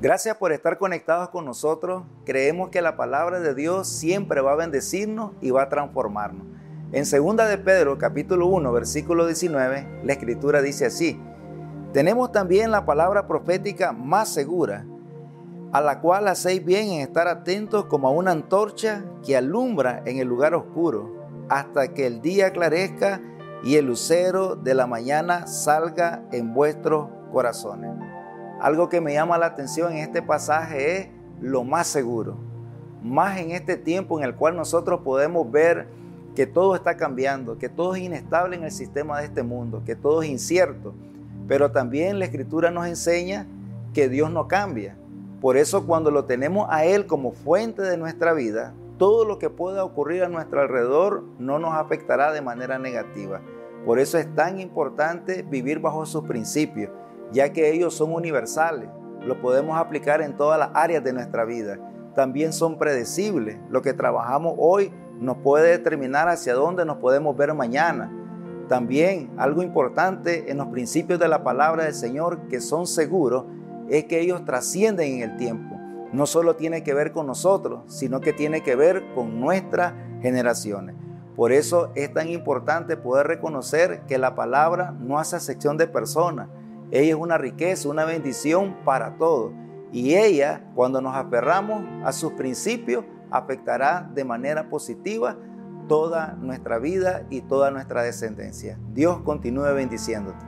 Gracias por estar conectados con nosotros. Creemos que la palabra de Dios siempre va a bendecirnos y va a transformarnos. En 2 de Pedro capítulo 1 versículo 19, la escritura dice así: Tenemos también la palabra profética más segura, a la cual hacéis bien en estar atentos como a una antorcha que alumbra en el lugar oscuro, hasta que el día aclarezca y el lucero de la mañana salga en vuestros corazones. Algo que me llama la atención en este pasaje es lo más seguro, más en este tiempo en el cual nosotros podemos ver que todo está cambiando, que todo es inestable en el sistema de este mundo, que todo es incierto. Pero también la escritura nos enseña que Dios no cambia. Por eso cuando lo tenemos a Él como fuente de nuestra vida, todo lo que pueda ocurrir a nuestro alrededor no nos afectará de manera negativa. Por eso es tan importante vivir bajo sus principios ya que ellos son universales, lo podemos aplicar en todas las áreas de nuestra vida. También son predecibles. Lo que trabajamos hoy nos puede determinar hacia dónde nos podemos ver mañana. También algo importante en los principios de la palabra del Señor que son seguros es que ellos trascienden en el tiempo. No solo tiene que ver con nosotros, sino que tiene que ver con nuestras generaciones. Por eso es tan importante poder reconocer que la palabra no hace sección de personas, ella es una riqueza, una bendición para todos. Y ella, cuando nos aferramos a sus principios, afectará de manera positiva toda nuestra vida y toda nuestra descendencia. Dios continúe bendiciéndote.